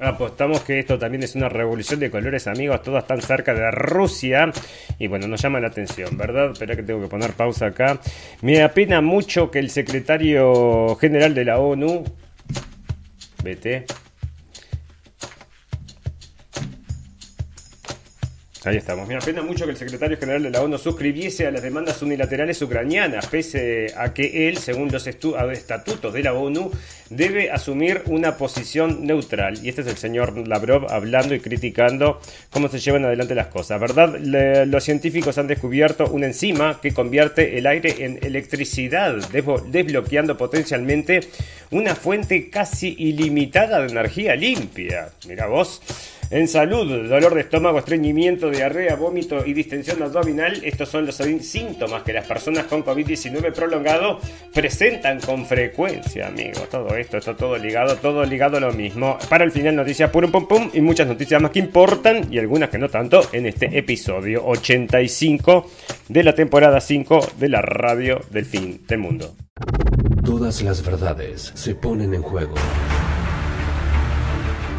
Apostamos que esto también es una revolución de colores, amigos. Todos están cerca de Rusia. Y bueno, nos llama la atención, ¿verdad? Espera que tengo que poner pausa acá. Me apena mucho que el secretario general de la ONU. Vete. Ahí estamos. Me apena mucho que el secretario general de la ONU suscribiese a las demandas unilaterales ucranianas, pese a que él, según los estatutos de la ONU, debe asumir una posición neutral. Y este es el señor Lavrov hablando y criticando cómo se llevan adelante las cosas. ¿Verdad? los científicos han descubierto una enzima que convierte el aire en electricidad, desbloqueando potencialmente una fuente casi ilimitada de energía limpia. Mira vos. En salud, dolor de estómago, estreñimiento, diarrea, vómito y distensión abdominal, estos son los síntomas que las personas con COVID-19 prolongado presentan con frecuencia, amigos. Todo esto está todo ligado, todo ligado a lo mismo. Para el final, noticias pum pum pum y muchas noticias más que importan y algunas que no tanto en este episodio 85 de la temporada 5 de la radio del fin del mundo. Todas las verdades se ponen en juego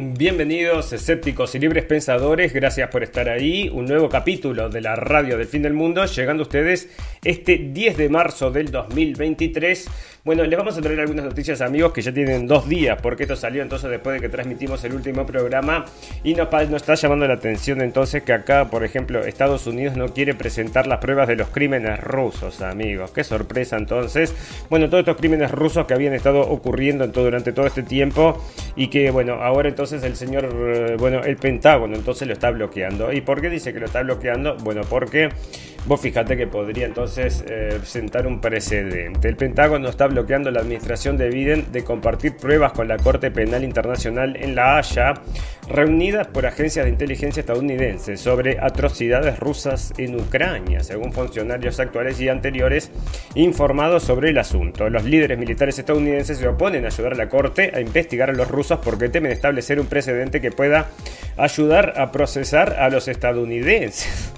Bienvenidos escépticos y libres pensadores, gracias por estar ahí. Un nuevo capítulo de la radio del fin del mundo, llegando a ustedes este 10 de marzo del 2023 bueno, les vamos a traer algunas noticias, amigos, que ya tienen dos días, porque esto salió entonces después de que transmitimos el último programa. Y nos, está llamando la atención entonces que acá, por ejemplo, Estados Unidos no quiere presentar las pruebas de los crímenes rusos, amigos. Qué sorpresa entonces. Bueno, todos estos crímenes rusos que habían estado ocurriendo en durante todo este tiempo y que, bueno, ahora entonces el señor, eh, bueno, el Pentágono entonces lo está bloqueando. ¿Y por qué dice que lo está bloqueando? Bueno, porque vos fíjate que podría entonces eh, sentar un precedente. El Pentágono está bloqueando bloqueando la administración de Biden de compartir pruebas con la Corte Penal Internacional en La Haya, reunidas por agencias de inteligencia estadounidenses sobre atrocidades rusas en Ucrania, según funcionarios actuales y anteriores informados sobre el asunto. Los líderes militares estadounidenses se oponen a ayudar a la Corte a investigar a los rusos porque temen establecer un precedente que pueda ayudar a procesar a los estadounidenses.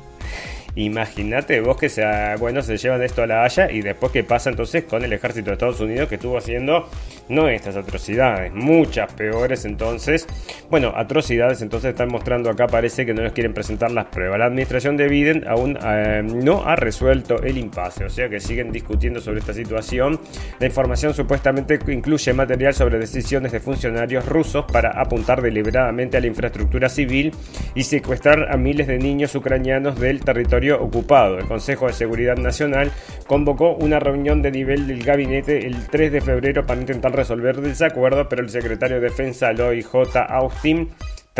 Imagínate vos que sea, bueno, se llevan esto a la Haya y después qué pasa entonces con el ejército de Estados Unidos que estuvo haciendo no estas atrocidades, muchas peores entonces. Bueno, atrocidades entonces están mostrando acá, parece que no les quieren presentar las pruebas. La administración de Biden aún eh, no ha resuelto el impasse, o sea que siguen discutiendo sobre esta situación. La información supuestamente incluye material sobre decisiones de funcionarios rusos para apuntar deliberadamente a la infraestructura civil y secuestrar a miles de niños ucranianos del territorio ocupado. El Consejo de Seguridad Nacional convocó una reunión de nivel del gabinete el 3 de febrero para intentar resolver desacuerdo, pero el secretario de Defensa Lloyd J. Austin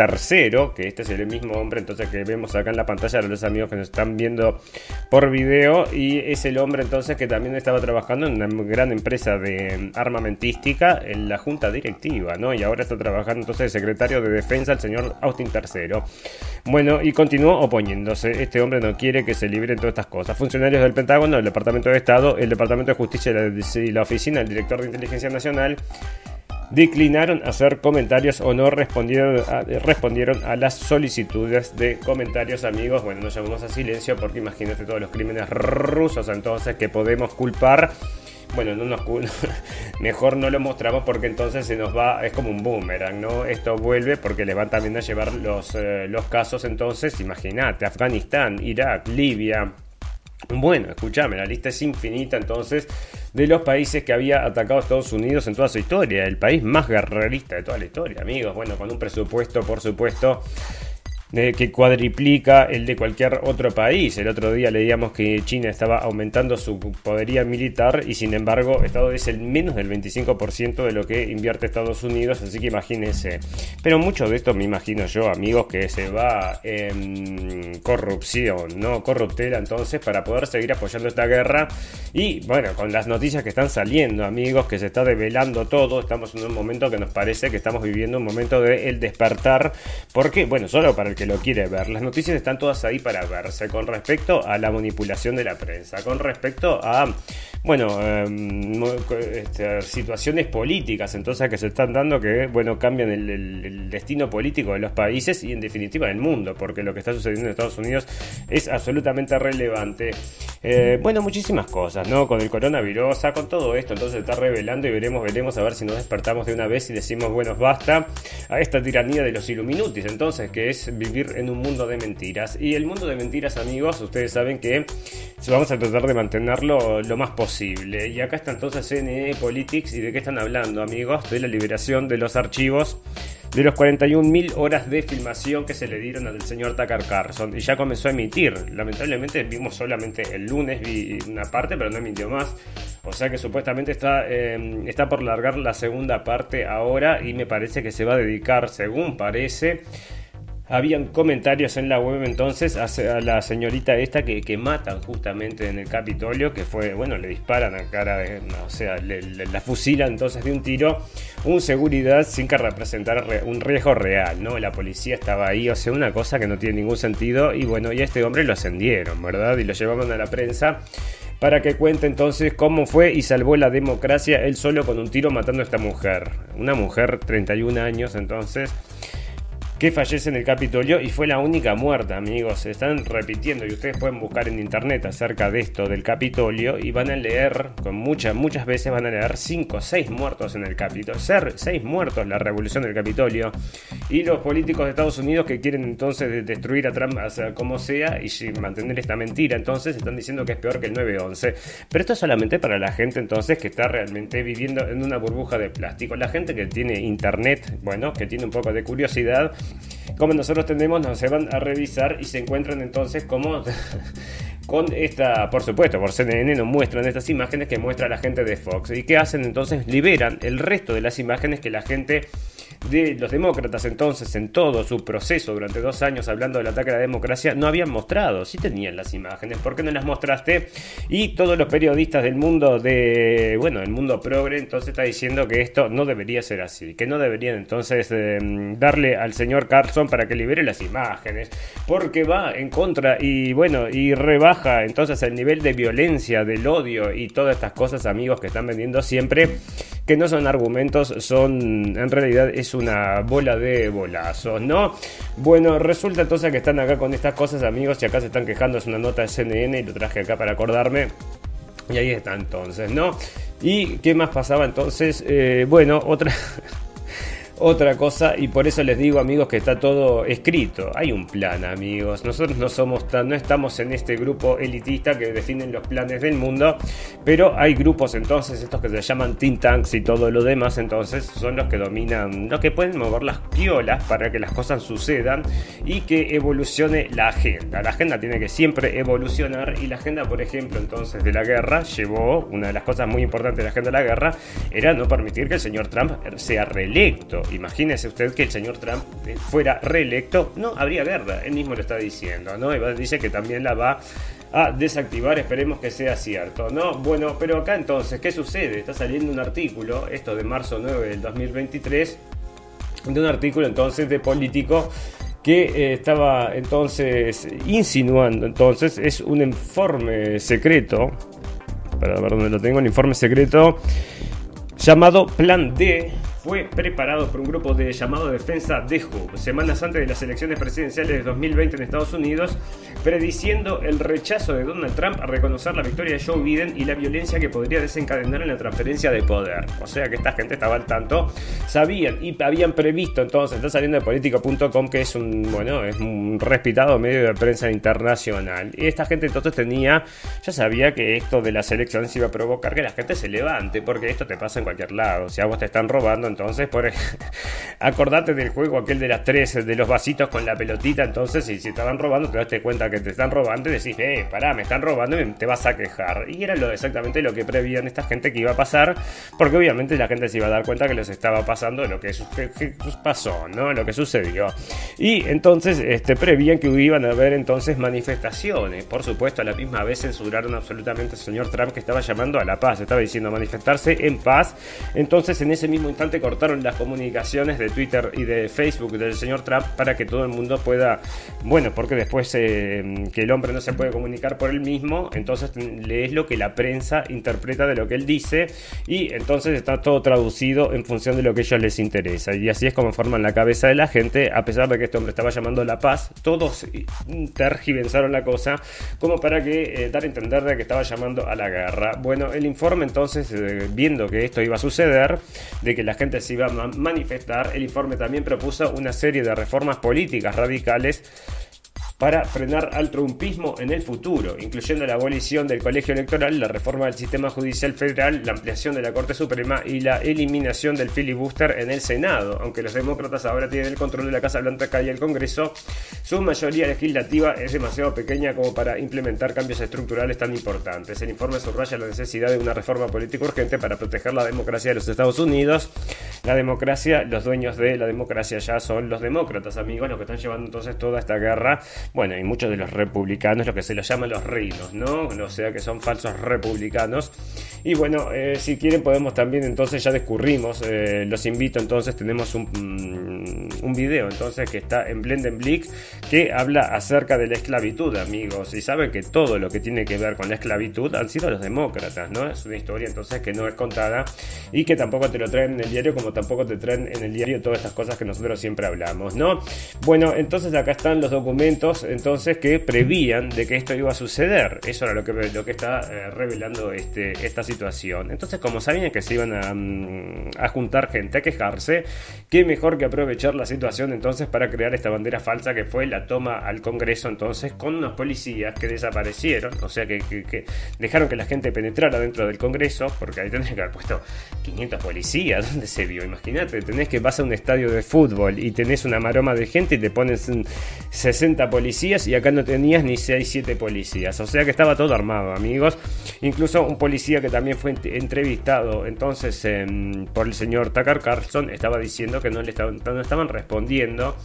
tercero, que este es el mismo hombre entonces que vemos acá en la pantalla de los amigos que nos están viendo por video y es el hombre entonces que también estaba trabajando en una gran empresa de armamentística en la junta directiva, ¿no? Y ahora está trabajando entonces el secretario de defensa, el señor Austin III. Bueno, y continuó oponiéndose. Este hombre no quiere que se libren todas estas cosas. Funcionarios del Pentágono, el Departamento de Estado, el Departamento de Justicia y la Oficina del Director de Inteligencia Nacional declinaron hacer comentarios o no respondieron a, respondieron a las solicitudes de comentarios amigos. Bueno, nos llamamos a silencio porque imagínate todos los crímenes rusos entonces que podemos culpar. Bueno, no nos mejor no lo mostramos porque entonces se nos va, es como un boomerang, ¿no? Esto vuelve porque le van también a llevar los, eh, los casos entonces, imagínate, Afganistán, Irak, Libia, bueno, escúchame, la lista es infinita entonces de los países que había atacado a Estados Unidos en toda su historia. El país más guerrerista de toda la historia, amigos. Bueno, con un presupuesto, por supuesto, que cuadriplica el de cualquier otro país. El otro día leíamos que China estaba aumentando su podería militar y sin embargo Estado es el menos del 25% de lo que invierte Estados Unidos, así que imagínense. Pero mucho de esto me imagino yo, amigos, que se va en corrupción, ¿no? Corruptela entonces para poder seguir apoyando esta guerra y bueno, con las noticias que están saliendo, amigos, que se está develando todo, estamos en un momento que nos parece que estamos viviendo un momento de el despertar, porque bueno, solo para el que lo quiere ver. Las noticias están todas ahí para verse con respecto a la manipulación de la prensa, con respecto a, bueno, em, este, situaciones políticas, entonces que se están dando que, bueno, cambian el, destino político de los países y en definitiva del mundo, porque lo que está sucediendo en Estados Unidos es absolutamente relevante. Eh, bueno, muchísimas cosas, ¿no? Con el coronavirus, con todo esto, entonces se está revelando y veremos, veremos a ver si nos despertamos de una vez y decimos, bueno, basta a esta tiranía de los Illuminutis, entonces, que es vivir en un mundo de mentiras. Y el mundo de mentiras, amigos, ustedes saben que vamos a tratar de mantenerlo lo más posible. Y acá está entonces CNN Politics. ¿Y de qué están hablando, amigos? De la liberación de los archivos de los 41.000 horas de filmación que se le dieron al señor Tucker Carlson. Y ya comenzó a emitir. Lamentablemente vimos solamente el lunes, vi una parte, pero no emitió más. O sea que supuestamente está, em, está por largar la segunda parte ahora y me parece que se va a dedicar, según parece, habían comentarios en la web entonces a, la señorita esta que, matan justamente en el Capitolio, que fue, bueno, le disparan a cara, de, o sea, la fusilan entonces de un tiro, un seguridad sin que representara un riesgo real, ¿no? La policía estaba ahí, o sea, una cosa que no tiene ningún sentido, y bueno, y a este hombre lo ascendieron, ¿verdad? Y lo llevaban a la prensa para que cuente entonces cómo fue y salvó la democracia él solo con un tiro matando a esta mujer. Una mujer 31 años entonces que fallece en el Capitolio y fue la única muerta, amigos. Se están repitiendo y ustedes pueden buscar en internet acerca de esto del Capitolio y van a leer, con muchas, muchas veces van a leer 5 o 6 muertos en el Capitolio. Ser 6 muertos la revolución del Capitolio. Y los políticos de Estados Unidos que quieren entonces destruir a Trump, sea, como sea, y mantener esta mentira. Entonces están diciendo que es peor que el 9-11. Pero esto es solamente para la gente entonces que está realmente viviendo en una burbuja de plástico. La gente que tiene internet, bueno, que tiene un poco de curiosidad como nosotros tenemos, nos van a revisar y se encuentran entonces como con esta, por supuesto, por CNN nos muestran estas imágenes que muestra la gente de Fox. ¿Y qué hacen entonces? Liberan el resto de las imágenes que la gente de los demócratas entonces en todo su proceso durante dos años hablando del ataque a la democracia no habían mostrado, sí tenían las imágenes, ¿por qué no las mostraste? Y todos los periodistas del mundo de, bueno, el mundo progre entonces está diciendo que esto no debería ser así, que no deberían entonces em, darle al señor Carlson para que libere las imágenes, porque va en contra y bueno, y rebaja entonces el nivel de violencia, del odio y todas estas cosas amigos que están vendiendo siempre, que no son argumentos, son en realidad es una bola de bolazos, ¿no? Bueno, resulta entonces que están acá con estas cosas, amigos, y acá se están quejando, es una nota de CNN y lo traje acá para acordarme. Y ahí está entonces, ¿no? ¿Y qué más pasaba entonces? Eh, bueno, otra... otra cosa y por eso les digo amigos que está todo escrito. Hay un plan amigos. Nosotros no somos tan, no estamos en este grupo elitista que definen los planes del mundo, pero hay grupos entonces estos que se llaman think tanks y todo lo demás entonces son los que dominan, los que pueden mover las piolas para que las cosas sucedan y que evolucione la agenda. La agenda tiene que siempre evolucionar y la agenda, por ejemplo, entonces de la guerra llevó una de las cosas muy importantes de la agenda de la guerra era no permitir que el señor Trump sea reelecto Imagínese usted que el señor Trump eh, fuera reelecto, no habría guerra, él mismo lo está diciendo, ¿no? Dice que también la va a desactivar, esperemos que sea cierto, ¿no? Bueno, pero acá entonces, ¿qué sucede? Está saliendo un artículo, esto de marzo 9 del 2023, de un artículo entonces de político que eh, estaba entonces insinuando, entonces es un informe secreto, para ver dónde lo tengo, un informe secreto llamado Plan D fue preparado por un grupo de llamado Defensa de Hub, semanas antes de las elecciones presidenciales de 2020 en Estados Unidos, prediciendo el rechazo de Donald Trump a reconocer la victoria de Joe Biden y la violencia que podría desencadenar en la transferencia de poder. O sea que esta gente estaba al tanto, sabían y habían previsto entonces, está saliendo de político.com que es un, bueno, es un respetado medio de prensa internacional. Y esta gente entonces tenía, ya sabía que esto de las elecciones iba a provocar que la gente se levante, porque esto te pasa en cualquier lado. Si a vos te están robando, entonces, por acordate del juego aquel de las tres, de los vasitos con la pelotita, entonces, y si estaban robando, te das cuenta que te están robando y decís, eh, pará, me están robando y te vas a quejar. Y era lo, exactamente lo que prevían esta gente que iba a pasar, porque obviamente la gente se iba a dar cuenta que les estaba pasando lo que, pasó, ¿no? Lo que sucedió. Y entonces, este, prevían que iban a haber entonces manifestaciones. Por supuesto, a la misma vez censuraron absolutamente al señor Trump que estaba llamando a la paz, estaba diciendo manifestarse en paz. Entonces, en ese mismo instante cortaron las comunicaciones de Twitter y de Facebook del señor Trump para que todo el mundo pueda, bueno, porque después eh, que el hombre no se puede comunicar por él mismo, entonces lees lo que la prensa interpreta de lo que él dice y entonces está todo traducido en función de lo que a ellos les interesa. Y así es como forman la cabeza de la gente, a pesar de que este hombre estaba llamando a la paz, todos tergiversaron la cosa como para que eh, dar a entender de que estaba llamando a la guerra. Bueno, el informe entonces, eh, viendo que esto iba a suceder, de que la gente se iba a manifestar, el informe también propuso una serie de reformas políticas radicales para frenar al trumpismo en el futuro, incluyendo la abolición del colegio electoral, la reforma del sistema judicial federal, la ampliación de la Corte Suprema y la eliminación del filibuster en el Senado. Aunque los demócratas ahora tienen el control de la Casa Blanca y el Congreso, su mayoría legislativa es demasiado pequeña como para implementar cambios estructurales tan importantes. El informe subraya la necesidad de una reforma política urgente para proteger la democracia de los Estados Unidos. La democracia, los dueños de la democracia ya son los demócratas, amigos, los que están llevando entonces toda esta guerra bueno, y muchos de los republicanos, lo que se los llama los reinos, ¿no? O sea que son falsos republicanos. Y bueno, eh, si quieren podemos también, entonces ya discurrimos, eh, los invito, entonces tenemos un, mm, un video, entonces que está en Blendenblick, que habla acerca de la esclavitud, amigos. Y saben que todo lo que tiene que ver con la esclavitud han sido los demócratas, ¿no? Es una historia entonces que no es contada y que tampoco te lo traen en el diario, como tampoco te traen en el diario todas estas cosas que nosotros siempre hablamos, ¿no? Bueno, entonces acá están los documentos entonces que prevían de que esto iba a suceder. Eso era lo que, lo que está eh, revelando este, esta situación. Entonces, como sabían que se iban a, mm, a, juntar gente a quejarse, qué mejor que aprovechar la situación entonces para crear esta bandera falsa que fue la toma al Congreso entonces con unos policías que desaparecieron, o sea que, que, dejaron que la gente penetrara dentro del Congreso, porque ahí tendrían que haber puesto 500 policías, ¿dónde se vio? Imagínate, tenés que vas a un estadio de fútbol y tenés una maroma de gente y te pones 60 policías y acá no tenías ni 6, 7 policías. O sea que estaba todo armado, amigos. Incluso un policía que también fue entrevistado entonces por el señor Tucker Carlson estaba diciendo que no le no estaban respondiendo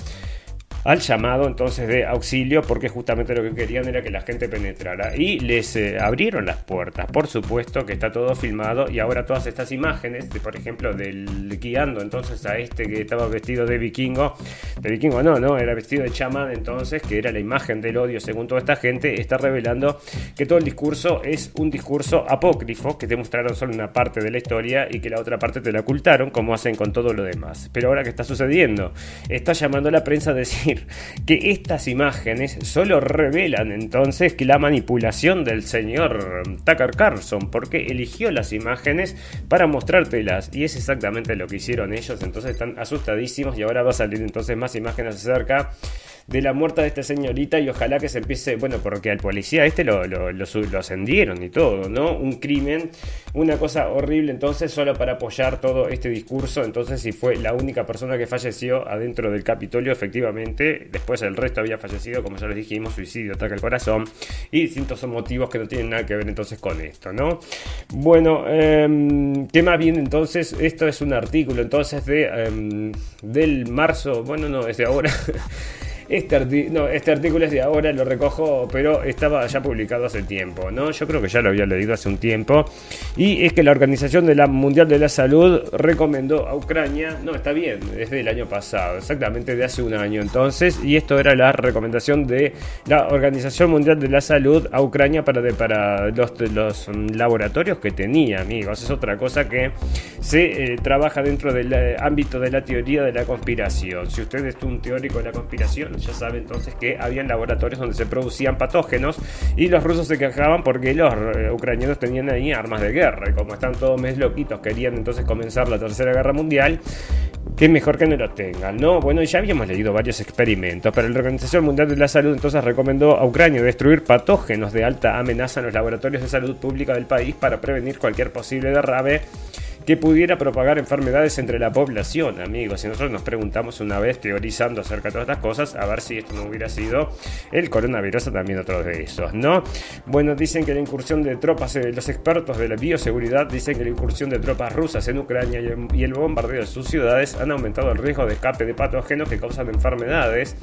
al llamado entonces de auxilio porque justamente lo que querían era que la gente penetrara y les eh, abrieron las puertas. Por supuesto que está todo filmado y ahora todas estas imágenes, de, por ejemplo, del guiando entonces a este que estaba vestido de vikingo, de vikingo no, no, era vestido de chamán entonces, que era la imagen del odio según toda esta gente, está revelando que todo el discurso es un discurso apócrifo, que te mostraron solo una parte de la historia y que la otra parte te la ocultaron, como hacen con todo lo demás. Pero ahora, ¿qué está sucediendo? Está llamando a la prensa a decir que estas imágenes solo revelan entonces que la manipulación del señor Tucker Carlson, porque eligió las imágenes para mostrártelas y es exactamente lo que hicieron ellos, entonces están asustadísimos y ahora va a salir entonces más imágenes acerca de la muerte de esta señorita y ojalá que se empiece, bueno, porque al policía este lo, lo, lo, ascendieron y todo, ¿no? Un crimen, una cosa horrible entonces solo para apoyar todo este discurso, entonces si fue la única persona que falleció adentro del Capitolio, efectivamente, después el resto había fallecido, como ya les dijimos, suicidio, ataque al corazón y distintos motivos que no tienen nada que ver entonces con esto, ¿no? Bueno, eh, ¿qué más bien entonces? Esto es un artículo entonces de em, del marzo, bueno, no, es ahora. Este, este artículo es de ahora, lo recojo, pero estaba ya publicado hace tiempo, ¿no? Yo creo que ya lo había leído hace un tiempo. Y es que la Organización de la Mundial de la Salud recomendó a Ucrania, no, está bien, desde el año pasado, exactamente de hace un año entonces, y esto era la recomendación de la Organización Mundial de la Salud a Ucrania para, para los, los laboratorios que tenía, amigos. Es otra cosa que se eh, trabaja dentro del eh, ámbito de la teoría de la conspiración. Si usted es un teórico de la conspiración, ya sabe entonces que habían laboratorios donde se producían patógenos y los rusos se quejaban porque los eh, ucranianos tenían ahí armas de guerra y como están todos mes loquitos querían entonces comenzar la tercera guerra mundial que mejor que no lo tengan, ¿no? Bueno, ya habíamos leído varios experimentos, pero la Organización Mundial de la Salud entonces recomendó a Ucrania destruir patógenos de alta amenaza en los laboratorios de salud pública del país para prevenir cualquier posible derrame que pudiera propagar enfermedades entre la población, amigos. Y nosotros nos preguntamos una vez, teorizando acerca de todas estas cosas, a ver si esto no hubiera sido el coronavirus también otro de esos, ¿no? Bueno, dicen que la incursión de tropas, eh, los expertos de la bioseguridad dicen que la incursión de tropas rusas en Ucrania y el bombardeo de sus ciudades han aumentado el riesgo de escape de patógenos que causan enfermedades.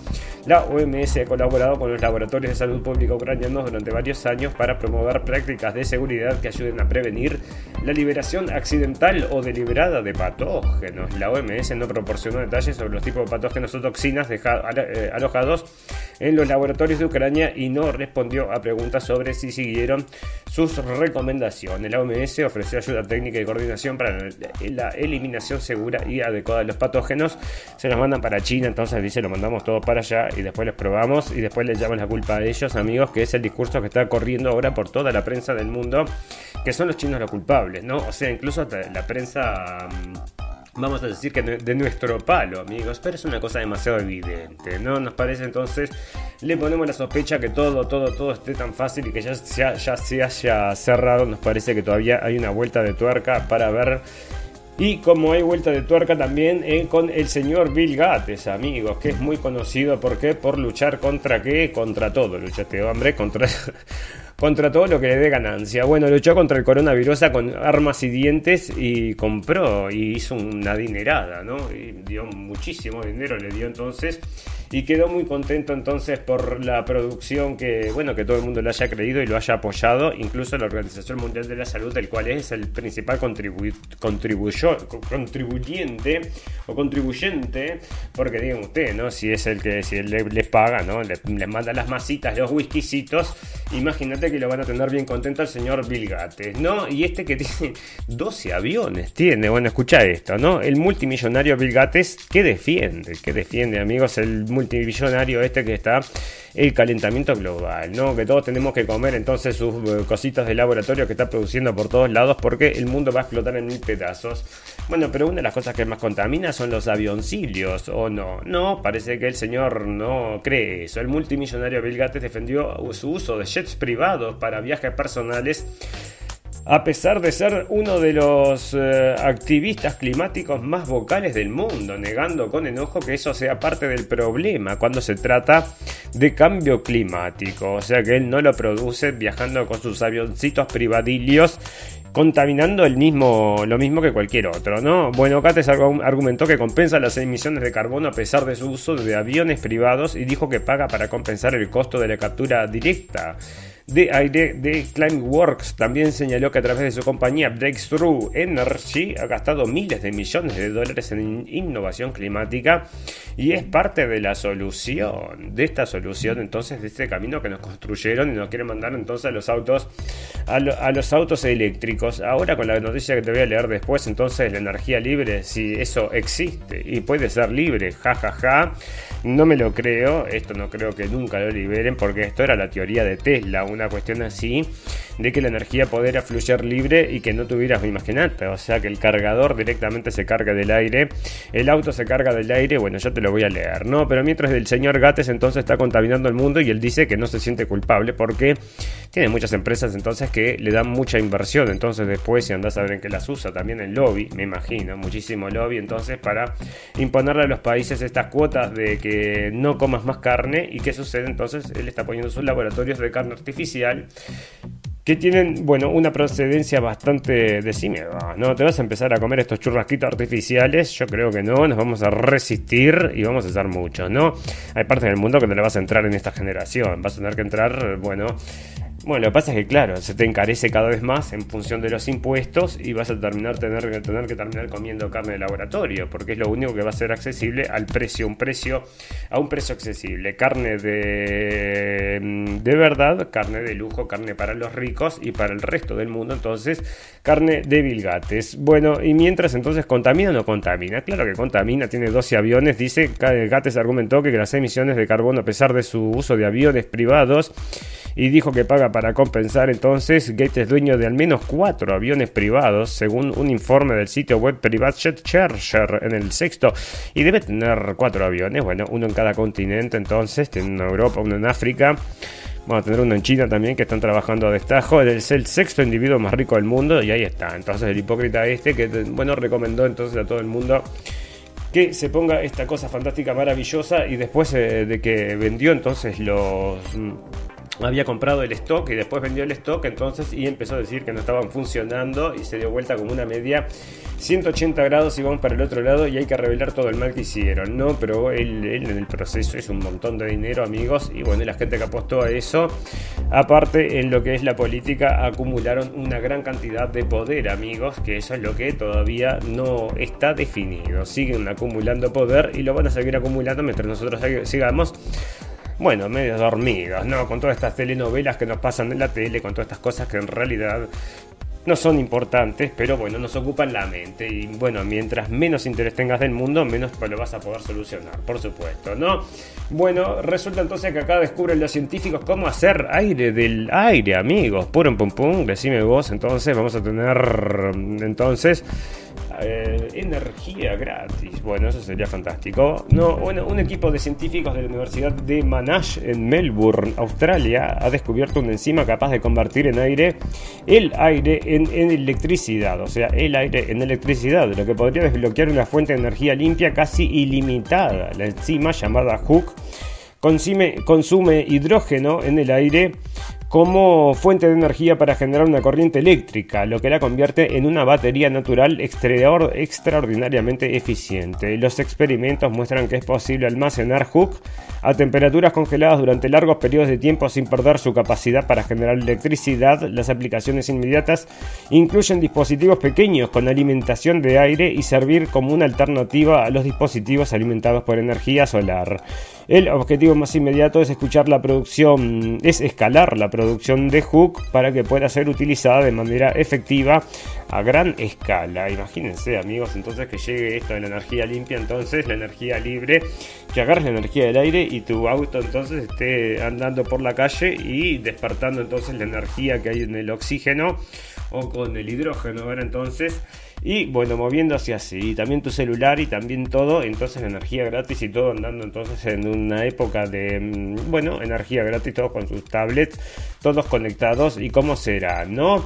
La OMS ha colaborado con los laboratorios de salud pública ucranianos durante varios años para promover prácticas de seguridad que ayuden a prevenir la liberación accidental o deliberada de patógenos. La OMS no proporcionó detalles sobre los tipos de patógenos o toxinas eh, alojados en los laboratorios de Ucrania y no respondió a preguntas sobre si siguieron sus recomendaciones. La OMS ofreció ayuda técnica y coordinación para la eliminación segura y adecuada de los patógenos. Se los mandan para China, entonces dice lo mandamos todo para allá y después los probamos y después les llaman la culpa a ellos, amigos, que es el discurso que está corriendo ahora por toda la prensa del mundo, que son los chinos los culpables, ¿no? O sea, incluso la prensa mm, vamos a decir que de nuestro palo, amigos, pero es una cosa demasiado evidente, ¿no? Nos parece entonces, le ponemos la sospecha que todo, todo, todo esté tan fácil y que ya, ya, se haya cerrado, nos parece que todavía hay una vuelta de tuerca para ver y como hay vuelta de tuerca también eh, con el señor Bill Gates, amigos, que es muy conocido ¿por qué? por luchar contra qué? Contra todo, lucha este hombre, contra contra todo lo que le dé ganancia. Bueno, luchó contra el coronavirus con armas y dientes y compró y hizo una dinerada, ¿no? Y dio muchísimo dinero, le dio entonces y quedó muy contento entonces por la producción que, bueno, que todo el mundo le haya creído y lo haya apoyado, incluso la Organización Mundial de la Salud, del cual es el principal contribuyente o contribuyente, porque digan usted, ¿no? Si es el que si les paga, ¿no? Les, manda las masitas, los whiskycitos, imagínate que lo van a tener bien contento al señor Bill Gates, ¿no? Y este que tiene 12 aviones, tiene, bueno, escucha esto, ¿no? El multimillonario Bill Gates, ¿qué defiende? ¿Qué defiende, amigos? El multimillonario este que está el calentamiento global, ¿no? Que todos tenemos que comer entonces sus eh, cositas de laboratorio que está produciendo por todos lados porque el mundo va a explotar en mil pedazos. Bueno, pero una de las cosas que más contamina son los avioncillos, ¿o no? No, parece que el señor no cree eso. El multimillonario Bill Gates defendió su uso de jets privados para viajes personales a pesar de ser uno de los eh, activistas climáticos más vocales del mundo, negando con enojo que eso sea parte del problema cuando se trata de cambio climático, o sea que él no lo produce viajando con sus avioncitos privadillos contaminando el mismo, lo mismo que cualquier otro, ¿no? Bueno, Cates argumentó que compensa las emisiones de carbono a pesar de su uso de aviones privados y dijo que paga para compensar el costo de la captura directa de aire de Climeworks también señaló que a través de su compañía Breakthrough Energy ha gastado miles de millones de dólares en innovación climática y es parte de la solución, de esta solución entonces, de este camino que nos construyeron y nos quieren mandar entonces a los autos, a, los autos eléctricos. Ahora con la noticia que te voy a leer después, entonces la energía libre, si eso existe y puede ser libre, jajaja, ja, ja, no me lo creo, esto no creo que nunca lo liberen porque esto era la teoría de Tesla una cuestión así, de que la energía pudiera fluir libre y que no tuvieras, imagínate, o sea, que el cargador directamente se carga del aire, el auto se carga del aire, bueno, yo te lo voy a leer, ¿no? Pero mientras el señor Gates entonces está contaminando el mundo y él dice que no se siente culpable porque tiene muchas empresas entonces que le dan mucha inversión, entonces después si andas a ver en qué las usa, también el lobby, me imagino, muchísimo lobby entonces para imponerle a los países estas cuotas de que no comas más carne y qué sucede entonces, él está poniendo sus laboratorios de carne artificial que tienen, bueno, una procedencia bastante decimida, ¿no? Te vas a empezar a comer estos churrasquitos artificiales, yo creo que no, nos vamos a resistir y vamos a usar mucho, ¿no? Hay partes del mundo que no le vas a entrar en esta generación, vas a tener que entrar, bueno, bueno, lo que pasa es que, claro, se te encarece cada vez más en función de los impuestos y vas a terminar tener, tener que terminar comiendo carne de laboratorio, porque es lo único que va a ser accesible al precio, un precio, a un precio accesible. Carne de, mm, de verdad, carne de lujo, carne para los ricos y para el resto del mundo, entonces, carne de Vilgates. Bueno, y mientras entonces, ¿contamina o no contamina? Claro que contamina, tiene 12 aviones, dice, Gates argumentó que las emisiones de carbono, a pesar de su uso de aviones privados, y dijo que paga para compensar. Entonces, Gates es dueño de al menos cuatro aviones privados, según un informe del sitio web Private Charger en el sexto, y debe tener cuatro aviones, bueno, uno en cada continente, entonces, tiene uno en Europa, uno en África a tener uno en China también que están trabajando a destajo. Es el sexto individuo más rico del mundo y ahí está. Entonces el hipócrita este que, bueno, recomendó entonces a todo el mundo que se ponga esta cosa fantástica, maravillosa y después eh, de que vendió entonces los había comprado el stock y después vendió el stock entonces y empezó a decir que no estaban funcionando y se dio vuelta como una media 180 grados y vamos para el otro lado y hay que revelar todo el mal que hicieron, ¿no? Pero él, en el proceso es un montón de dinero, amigos, y bueno, la gente que apostó a eso, aparte en lo que es la política, acumularon una gran cantidad de poder, amigos, que eso es lo que todavía no está definido. Siguen acumulando poder y lo van a seguir acumulando mientras nosotros sigamos bueno, medio dormidos, ¿no? Con todas estas telenovelas que nos pasan en la tele, con todas estas cosas que en realidad no son importantes, pero bueno, nos ocupan la mente. Y bueno, mientras menos interés tengas del mundo, menos lo vas a poder solucionar, por supuesto, ¿no? Bueno, resulta entonces que acá descubren los científicos cómo hacer aire del aire, amigos. Pum, pum, pum, decime vos. Entonces, vamos a tener. Entonces energía gratis. Bueno, eso sería fantástico. No, bueno, un equipo de científicos de la Universidad de Monash en Melbourne, Australia, ha descubierto una enzima capaz de convertir en aire el aire en, electricidad, o sea, el aire en electricidad, lo que podría desbloquear una fuente de energía limpia casi ilimitada. La enzima llamada Hook consume hidrógeno en el aire como fuente de energía para generar una corriente eléctrica, lo que la convierte en una batería natural extraordinariamente eficiente. Los experimentos muestran que es posible almacenar Hook a temperaturas congeladas durante largos periodos de tiempo sin perder su capacidad para generar electricidad. Las aplicaciones inmediatas incluyen dispositivos pequeños con alimentación de aire y servir como una alternativa a los dispositivos alimentados por energía solar. El objetivo más inmediato es escuchar la producción, es escalar la producción de Hook para que pueda ser utilizada de manera efectiva a gran escala. Imagínense, amigos, entonces que llegue esto de la energía limpia, entonces la energía libre, que agarres la energía del aire y tu auto entonces esté andando por la calle y despertando entonces la energía que hay en el oxígeno o con el hidrógeno, ¿verdad? Entonces y bueno, moviéndose así, y también tu celular y también todo, entonces energía gratis y todo andando entonces en una época de, mm, bueno, energía gratis, todos con sus tablets, todos conectados y cómo será, ¿no?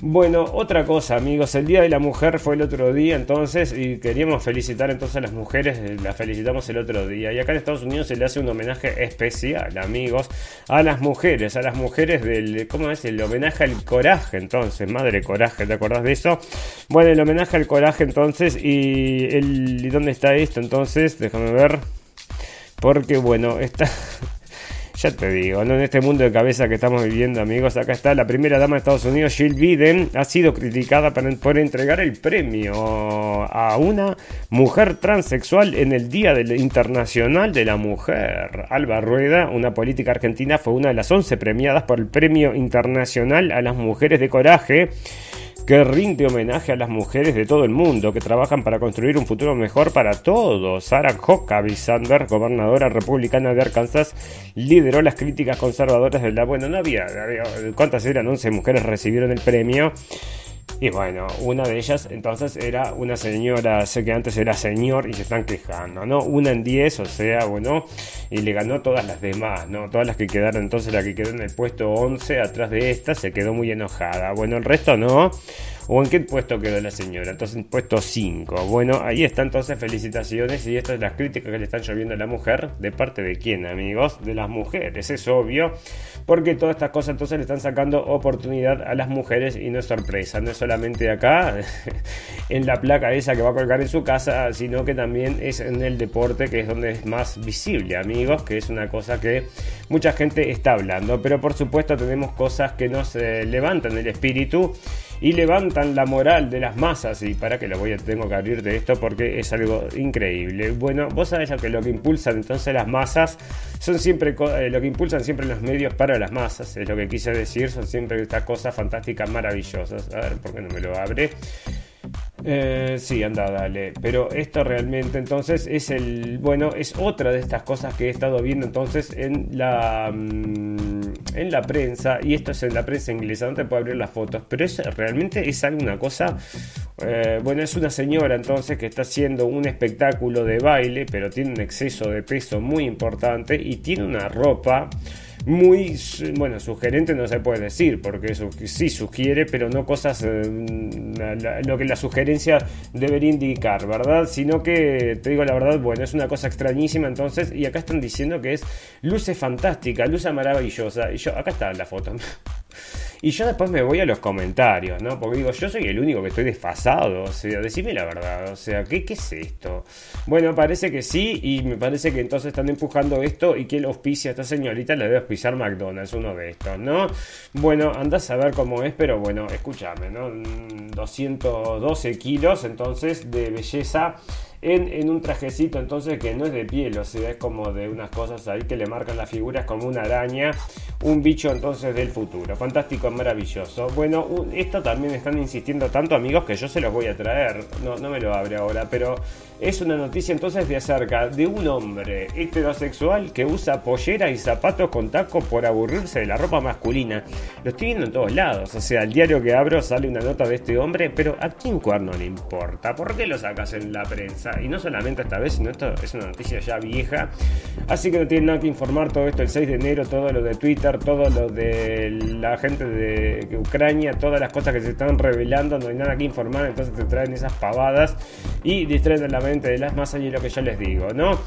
Bueno, otra cosa amigos, el Día de la Mujer fue el otro día entonces y queríamos felicitar entonces a las mujeres, eh, las felicitamos el otro día y acá en Estados Unidos se le hace un homenaje especial amigos a las mujeres, a las mujeres del, ¿cómo es? El homenaje al coraje entonces, madre coraje, ¿te acordás de eso? Bueno, el homenaje al coraje entonces y ¿y dónde está esto entonces? Déjame ver, porque bueno, está... Ya te digo, ¿no? en este mundo de cabeza que estamos viviendo, amigos, acá está la primera dama de Estados Unidos, Jill Biden, ha sido criticada por entregar el premio a una mujer transexual en el Día Internacional de la Mujer. Alba Rueda, una política argentina, fue una de las 11 premiadas por el Premio Internacional a las Mujeres de Coraje que rinde homenaje a las mujeres de todo el mundo que trabajan para construir un futuro mejor para todos. Sarah Huckabee Sanders, gobernadora republicana de Arkansas, lideró las críticas conservadoras de la... Bueno, no había... ¿Cuántas eran? 11 mujeres recibieron el premio. Y bueno, una de ellas entonces era una señora, sé que antes era señor y se están quejando, ¿no? Una en 10, o sea, bueno, y le ganó todas las demás, ¿no? Todas las que quedaron, entonces la que quedó en el puesto 11 atrás de esta se quedó muy enojada. Bueno, el resto no. ¿O en qué puesto quedó la señora? Entonces en puesto 5. Bueno, ahí está entonces felicitaciones y estas son las críticas que le están lloviendo a la mujer. ¿De parte de quién, amigos? De las mujeres, es obvio. Porque todas estas cosas entonces le están sacando oportunidad a las mujeres y no es sorpresa. No es solamente acá, en la placa esa que va a colgar en su casa, sino que también es en el deporte que es donde es más visible, amigos. Que es una cosa que mucha gente está hablando. Pero por supuesto tenemos cosas que nos levantan el espíritu y levantan la moral de las masas. Y para que lo voy a tengo que abrir de esto porque es algo increíble. Bueno, vos sabés lo que lo que impulsan entonces las masas son siempre eh, lo que impulsan siempre los medios para las masas. Es lo que quise decir, son siempre estas cosas fantásticas, maravillosas. A ver, ¿por qué no me lo abre? Eh, sí, anda, dale. Pero esto realmente entonces es el. Bueno, es otra de estas cosas que he estado viendo entonces en la. Mm, en la prensa. Y esto es en la prensa inglesa. No te puedo abrir las fotos. Pero es realmente es alguna cosa. Eh, bueno, es una señora entonces que está haciendo un espectáculo de baile. Pero tiene un exceso de peso muy importante. Y tiene una ropa muy, bueno, sugerente no se puede decir, porque sí sugiere, pero no cosas, eh, lo que la sugerencia debería indicar, ¿verdad? Sino que, te digo la verdad, bueno, es una cosa extrañísima entonces, y acá están diciendo que es luce fantástica, luce maravillosa, y yo, acá está la foto. Y yo después me voy a los comentarios, ¿no? Porque digo, yo soy el único que estoy desfasado. O sea, decime la verdad. O sea, ¿qué, qué es esto? Bueno, parece que sí. Y me parece que entonces están empujando esto. Y que lo auspicia a esta señorita le debe auspiciar McDonald's, uno de estos, ¿no? Bueno, andás a ver cómo es. Pero bueno, escúchame, ¿no? 212 mm, kilos entonces de belleza en, un trajecito entonces que no es de piel, o sea, es como de unas cosas ahí que le marcan las figuras como una araña, un bicho entonces del futuro. Fantástico, maravilloso. Bueno, esto también están insistiendo tanto amigos que yo se los voy a traer, no, no me lo abre ahora, pero es una noticia entonces de acerca de un hombre heterosexual que usa pollera y zapatos con taco por aburrirse de la ropa masculina. Lo estoy viendo en todos lados, o sea, el diario que abro sale una nota de este hombre, pero ¿a quién cuerno le importa? ¿Por qué lo sacas en la prensa? Y no solamente esta vez, sino esto es una noticia ya vieja. Así que no tiene nada que informar todo esto el 6 de enero, todo lo de Twitter, todo lo de la gente de Ucrania, todas las cosas que se están revelando, no hay nada que informar, entonces te traen esas pavadas y distraen la mente de las masas y lo que yo les digo, ¿no?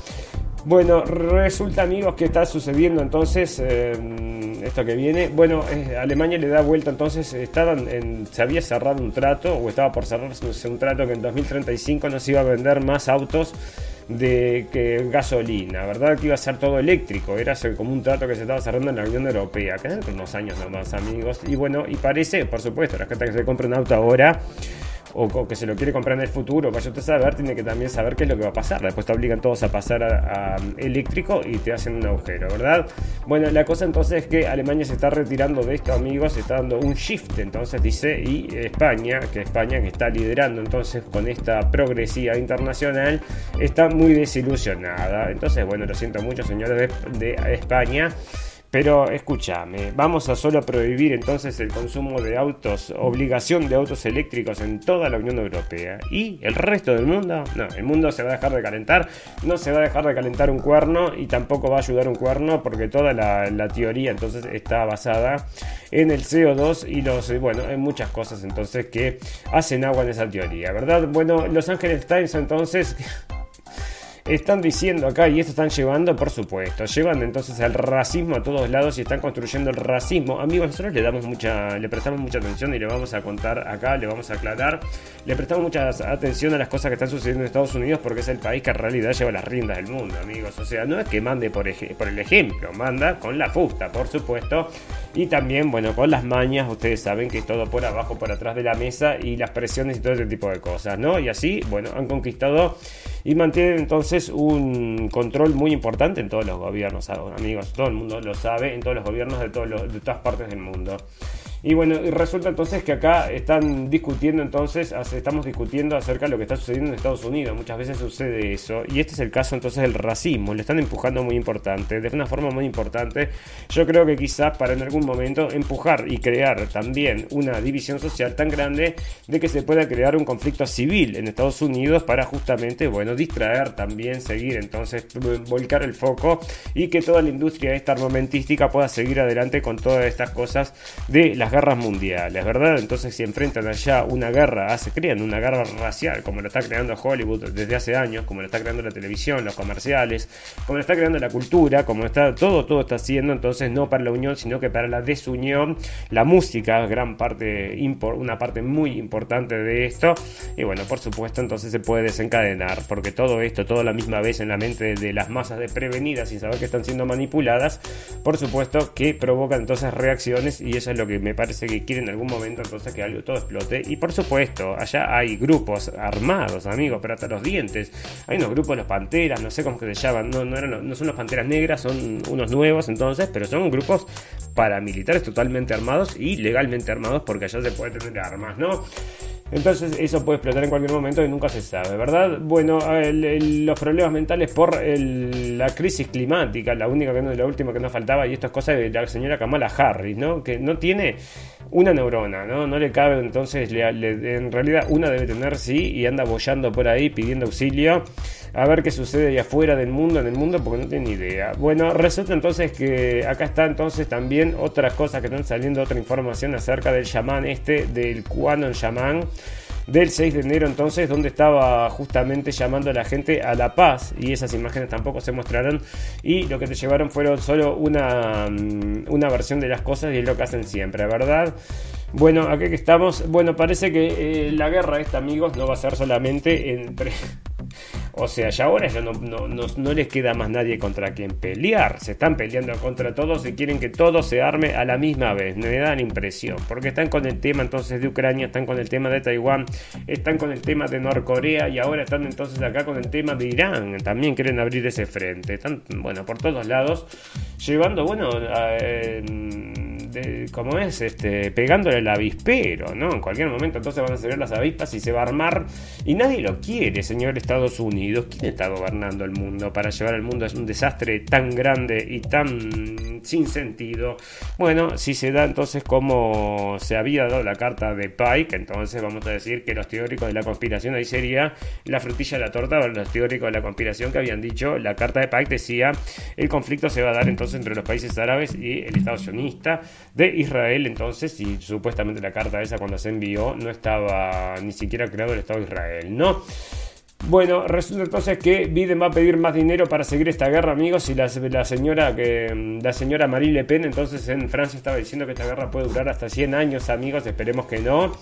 Bueno, resulta amigos que está sucediendo entonces eh, esto que viene. Bueno, eh, Alemania le da vuelta entonces, estaban en, se había cerrado un trato o estaba por cerrarse un trato que en 2035 no se iba a vender más autos de que gasolina, ¿verdad? Que iba a ser todo eléctrico, era como un trato que se estaba cerrando en la Unión Europea, que dentro de unos años nomás amigos. Y bueno, y parece, por supuesto, la gente que se compra un auto ahora o, que se lo quiere comprar en el futuro, vaya usted a saber, tiene que también saber qué es lo que va a pasar. Después te obligan todos a pasar a, eléctrico y te hacen un agujero, ¿verdad? Bueno, la cosa entonces es que Alemania se está retirando de esto, amigos, se está dando un shift, entonces dice, y España, que España que está liderando entonces con esta progresiva internacional, está muy desilusionada. Entonces, bueno, lo siento mucho, señores de España. Pero escúchame, vamos a solo prohibir entonces el consumo de autos, obligación de autos eléctricos en toda la Unión Europea. ¿Y el resto del mundo? No, el mundo se va a dejar de calentar, no se va a dejar de calentar un cuerno y tampoco va a ayudar un cuerno porque toda la, teoría entonces está basada en el CO2 y los, bueno, en muchas cosas entonces que hacen agua en esa teoría, ¿verdad? Bueno, Los Ángeles Times entonces están diciendo acá, y esto están llevando, por supuesto, llevan entonces al racismo a todos lados y están construyendo el racismo. Amigos, nosotros le damos mucha, le prestamos mucha atención y le vamos a contar acá, le vamos a aclarar, le prestamos mucha atención a las cosas que están sucediendo en Estados Unidos porque es el país que en realidad lleva las riendas del mundo, amigos. O sea, no es que mande por, por el ejemplo, manda con la fusta, por supuesto, y también, bueno, con las mañas, ustedes saben que es todo por abajo, por atrás de la mesa y las presiones y todo ese tipo de cosas, ¿no? Y así, bueno, han conquistado y mantienen entonces un control muy importante en todos los gobiernos, amigos, todo el mundo lo sabe, en todos los gobiernos de, de todas partes del mundo. Y bueno, resulta entonces que acá están discutiendo entonces, estamos discutiendo acerca de lo que está sucediendo en Estados Unidos. Muchas veces sucede eso. Y este es el caso entonces del racismo. Le están empujando muy importante, de una forma muy importante. Yo creo que quizás para en algún momento empujar y crear también una división social tan grande de que se pueda crear un conflicto civil en Estados Unidos para justamente, bueno, distraer también, seguir entonces, volcar el foco y que toda la industria esta armamentística pueda seguir adelante con todas estas cosas de las guerras mundiales, ¿verdad? Entonces si enfrentan allá una guerra, hace, crean una guerra racial, como lo está creando Hollywood desde hace años, como lo está creando la televisión, los comerciales, como lo está creando la cultura, como está todo, todo está haciendo, entonces no para la unión, sino que para la desunión, la música, gran parte, una parte muy importante de esto, y bueno, por supuesto, entonces se puede desencadenar, porque todo esto, todo la misma vez en la mente de las masas desprevenidas sin saber que están siendo manipuladas, por supuesto que provoca entonces reacciones, y eso es lo que me parece parece que quiere en algún momento entonces que algo todo explote. Y por supuesto, allá hay grupos armados, amigos, pero hasta los dientes. Hay unos grupos, los panteras, no sé cómo se llaman, no, no, no son los panteras negras, son unos nuevos entonces, pero son grupos paramilitares totalmente armados y legalmente armados porque allá se puede tener armas, ¿no? Entonces eso puede explotar en cualquier momento y nunca se sabe, ¿verdad? Bueno, los problemas mentales por la crisis climática, la única que no, la última que nos faltaba, y esto es cosa de la señora Kamala Harris, ¿no? Que no tiene una neurona, ¿no? No le cabe, entonces en realidad una debe tener sí y anda bollando por ahí pidiendo auxilio a ver qué sucede allá afuera del mundo, en el mundo, porque no tiene ni idea. Bueno, resulta entonces que acá está entonces también otras cosas que están saliendo, otra información acerca del chamán este, del Quanon chamán del 6 de enero entonces, donde estaba justamente llamando a la gente a la paz y esas imágenes tampoco se mostraron y lo que te llevaron fueron solo una, mm, una versión de las cosas y es lo que hacen siempre, ¿verdad? Bueno, aquí que estamos, bueno, parece que eh, la guerra esta, amigos, no va a ser solamente entre o sea, ya ahora ya no, no, les queda más nadie contra quien pelear. Se están peleando contra todos y quieren que todo se arme a la misma vez. Me dan impresión. Porque están con el tema entonces de Ucrania, están con el tema de Taiwán, están con el tema de Norcorea y ahora están entonces acá con el tema de Irán. También quieren abrir ese frente. Están, bueno, por todos lados. Llevando, bueno, a, como es, este, pegándole al avispero, ¿no? En cualquier momento entonces van a salir las avispas y se va a armar. Y nadie lo quiere, señor Estados Unidos. ¿Quién está gobernando el mundo para llevar al mundo? Es un desastre tan grande y tan sin sentido. Bueno, si se da entonces como se había dado la carta de Pike, entonces vamos a decir que los teóricos de la conspiración ahí sería la frutilla de la torta, los teóricos de la conspiración que habían dicho, la carta de Pike decía, el conflicto se va a dar entonces entre los países árabes y el Estado sionista de Israel entonces, y supuestamente la carta esa cuando se envió no estaba ni siquiera creado el Estado de Israel, ¿no? Bueno, resulta entonces que Biden va a pedir más dinero para seguir esta guerra, amigos, y la, la, señora que la señora Marie Le Pen entonces en Francia estaba diciendo que esta guerra puede durar hasta 100 años, amigos, esperemos que no.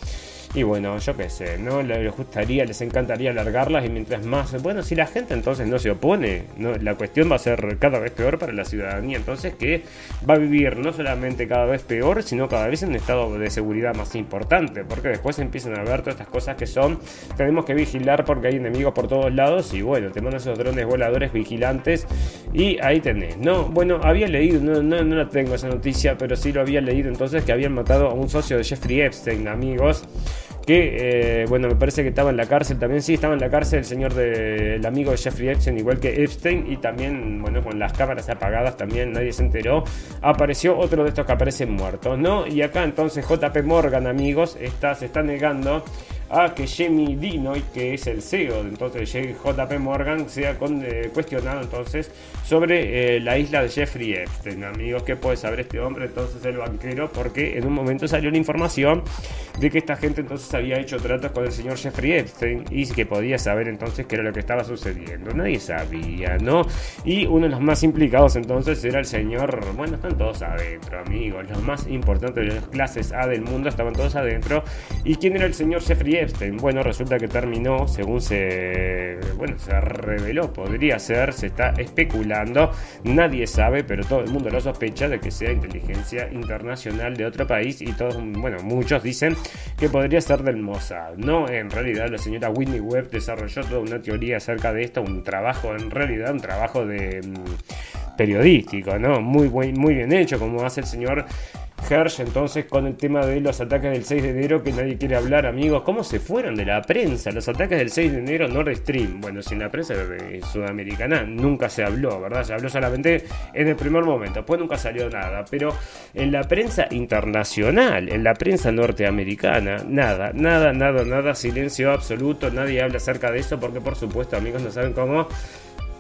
Y bueno, yo qué sé, ¿no? Les gustaría, les encantaría alargarlas y mientras más... Bueno, si la gente entonces no se opone, la cuestión va a ser cada vez peor para la ciudadanía, entonces que va a vivir no solamente cada vez peor, sino cada vez en un estado de seguridad más importante, porque después empiezan a ver todas estas cosas que son, tenemos que vigilar porque hay enemigos por todos lados y bueno, te mandan esos drones voladores vigilantes y ahí tenés, ¿no? Bueno, había leído, no, no, no la tengo esa noticia, pero sí lo había leído entonces que habían matado a un socio de Jeffrey Epstein, amigos que eh, bueno, me parece que estaba en la cárcel también, sí, estaba en la cárcel el señor del amigo de Jeffrey Epstein, igual que Epstein, y también, bueno, con las cámaras apagadas también nadie se enteró, apareció otro de estos que aparecen muertos, ¿no? Y acá entonces JP Morgan, amigos, está, se está negando a que Jamie Dinoy, que es el CEO entonces JP Morgan, sea eh, cuestionado entonces sobre eh, la isla de Jeffrey Epstein. Amigos, ¿qué puede saber este hombre entonces el banquero? Porque en un momento salió la información de que esta gente entonces había hecho tratos con el señor Jeffrey Epstein y que podía saber entonces qué era lo que estaba sucediendo. Nadie sabía, ¿no? Y uno de los más implicados entonces era el señor, bueno, están todos adentro, amigos, los más importantes de las clases A del mundo estaban todos adentro. ¿Y quién era el señor Jeffrey Epstein? Bueno, resulta que terminó, según se, bueno, se reveló, podría ser, se está especulando, nadie sabe, pero todo el mundo lo sospecha de que sea inteligencia internacional de otro país y todos, bueno, muchos dicen que podría ser del Mossad. No, en realidad la señora Whitney Webb desarrolló toda una teoría acerca de esto, un trabajo, en realidad un trabajo de mm, periodístico, ¿no? Muy, muy bien hecho, como hace el señor Hersh entonces con el tema de los ataques del 6 de enero que nadie quiere hablar, amigos. ¿Cómo se fueron de la prensa? Los ataques del 6 de enero Nord Stream. Bueno, si en la prensa sudamericana nunca se habló, ¿verdad? Se habló solamente en el primer momento. Después nunca salió nada. Pero en la prensa internacional, en la prensa norteamericana, nada, nada, nada, nada. Silencio absoluto. Nadie habla acerca de eso porque por supuesto, amigos, no saben cómo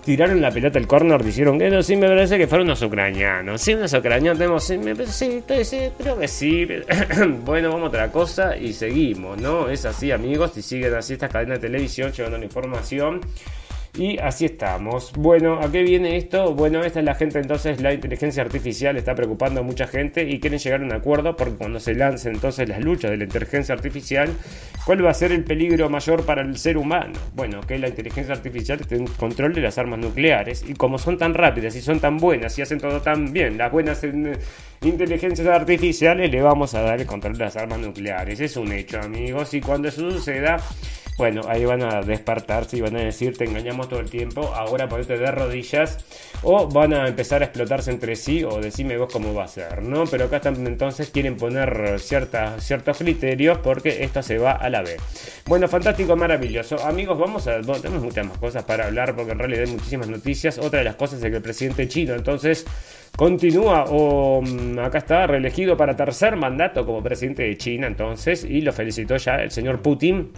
tiraron la pelota al corner, dijeron que no, sí, me parece que fueron unos ucranianos. Sí, unos ucranianos tenemos, sí, me, sí, sí, creo que sí. bueno, vamos a otra cosa y seguimos, ¿no? Es así, amigos, y siguen así estas cadenas de televisión llevando la información. Y así estamos. Bueno, ¿a qué viene esto? Bueno, esta es la gente, entonces la inteligencia artificial está preocupando a mucha gente y quieren llegar a un acuerdo porque cuando se lancen entonces las luchas de la inteligencia artificial, ¿cuál va a ser el peligro mayor para el ser humano? Bueno, que la inteligencia artificial tenga control de las armas nucleares y como son tan rápidas y son tan buenas y hacen todo tan bien, las buenas inteligencias artificiales le vamos a dar el control de las armas nucleares. Es un hecho, amigos, y cuando eso suceda bueno, ahí van a despertarse y van a decir, te engañamos todo el tiempo, ahora ponete de rodillas, o van a empezar a explotarse entre sí, o decime vos cómo va a ser, ¿no? Pero acá están, entonces quieren poner ciertas, ciertos criterios porque esto se va a la vez. Bueno, fantástico, maravilloso. Amigos, vamos a... tenemos muchas más cosas para hablar porque en realidad hay muchísimas noticias. Otra de las cosas es que el presidente chino entonces continúa o mm, acá está reelegido para tercer mandato como presidente de China entonces y lo felicitó ya el señor Putin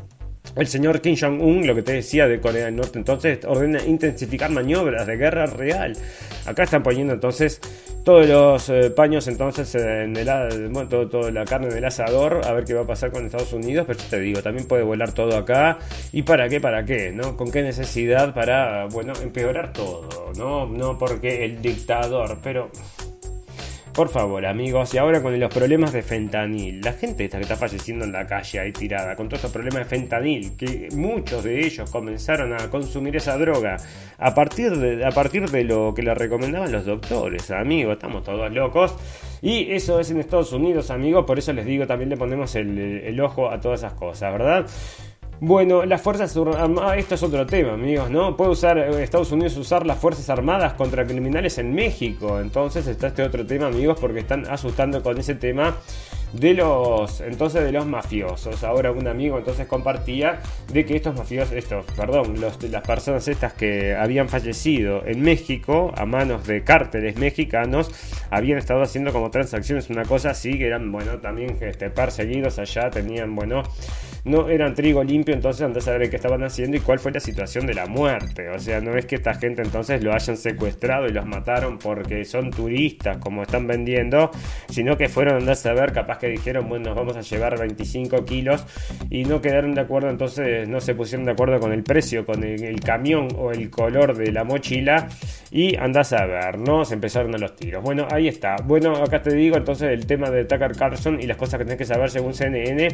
el señor Kim Jong-un, lo que te decía de Corea del Norte, entonces ordena intensificar maniobras de guerra real. Acá están poniendo entonces todos los eh, paños entonces en el bueno, todo, toda la carne del asador a ver qué va a pasar con Estados Unidos, pero yo te digo, también puede volar todo acá y para qué, para qué, ¿no? Con qué necesidad para, bueno, empeorar todo, ¿no? No porque el dictador, pero por favor, amigos, y ahora con los problemas de fentanil, la gente esta que está falleciendo en la calle ahí tirada, con todos estos problemas de fentanil, que muchos de ellos comenzaron a consumir esa droga a partir de, a partir de lo que le recomendaban los doctores, amigos, estamos todos locos. Y eso es en Estados Unidos, amigos, por eso les digo, también le ponemos el ojo a todas esas cosas, ¿verdad? Bueno, las Fuerzas Armadas, esto es otro tema, amigos, ¿no? Puede usar eh, Estados Unidos usar las Fuerzas Armadas contra criminales en México. Entonces está este otro tema, amigos, porque están asustando con ese tema de los entonces de los mafiosos. Ahora un amigo entonces compartía de que estos mafiosos, estos, perdón, las personas estas que habían fallecido en México a manos de cárteles mexicanos habían estado haciendo como transacciones, una cosa así que eran, bueno, también este, perseguidos allá, tenían, bueno, no eran trigo limpio, entonces antes a saber qué estaban haciendo y cuál fue la situación de la muerte. O sea, no es que esta gente entonces lo hayan secuestrado y los mataron porque son turistas, como están vendiendo, sino que fueron andar a saber, capaz que dijeron, bueno, nos vamos a llevar 25 kilos y no quedaron de acuerdo, entonces no se pusieron de acuerdo con el precio, con el, camión o el color de la mochila y andás a ver, ¿no? Se empezaron a los tiros. Bueno, ahí está. Bueno, acá te digo entonces el tema de Tucker Carlson y las cosas que tenés que saber según CNN.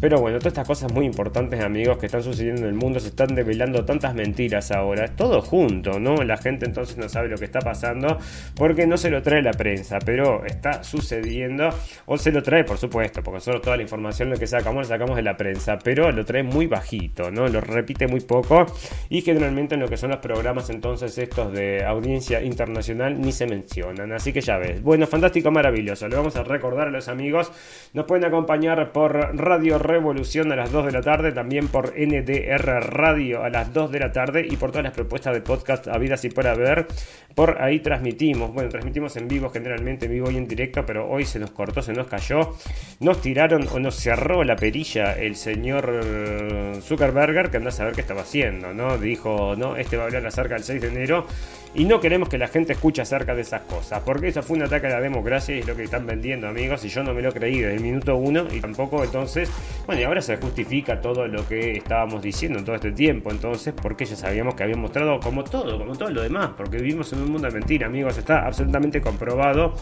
Pero bueno, todas estas cosas muy importantes, amigos, que están sucediendo en el mundo, se están develando tantas mentiras ahora. Todo junto, ¿no? La gente entonces no sabe lo que está pasando porque no se lo trae la prensa, pero está sucediendo o se lo trae por supuesto, porque nosotros toda la información lo que sacamos la sacamos de la prensa, pero lo trae muy bajito, ¿no? Lo repite muy poco y generalmente en lo que son los programas entonces estos de audiencia internacional ni se mencionan, así que ya ves. Bueno, fantástico, maravilloso. Le vamos a recordar a los amigos, nos pueden acompañar por Radio Revolución a las 2 de la tarde, también por NDR Radio a las 2 de la tarde y por todas las propuestas de podcast habidas y por haber. Por ahí transmitimos, bueno, transmitimos en vivo generalmente, en vivo y en directo, pero hoy se nos cortó, se nos cayó nos tiraron o nos cerró la perilla el señor eh, Zuckerberg, que anda a saber qué estaba haciendo, ¿no? Dijo, no, este va a hablar acerca del 6 de enero y no queremos que la gente escuche acerca de esas cosas, porque eso fue un ataque a la democracia y es lo que están vendiendo, amigos, y yo no me lo creí desde el minuto uno y tampoco entonces, bueno, y ahora se justifica todo lo que estábamos diciendo todo este tiempo, entonces, porque ya sabíamos que había mostrado como todo, como todo lo demás, porque vivimos en un mundo de mentira, amigos, está absolutamente comprobado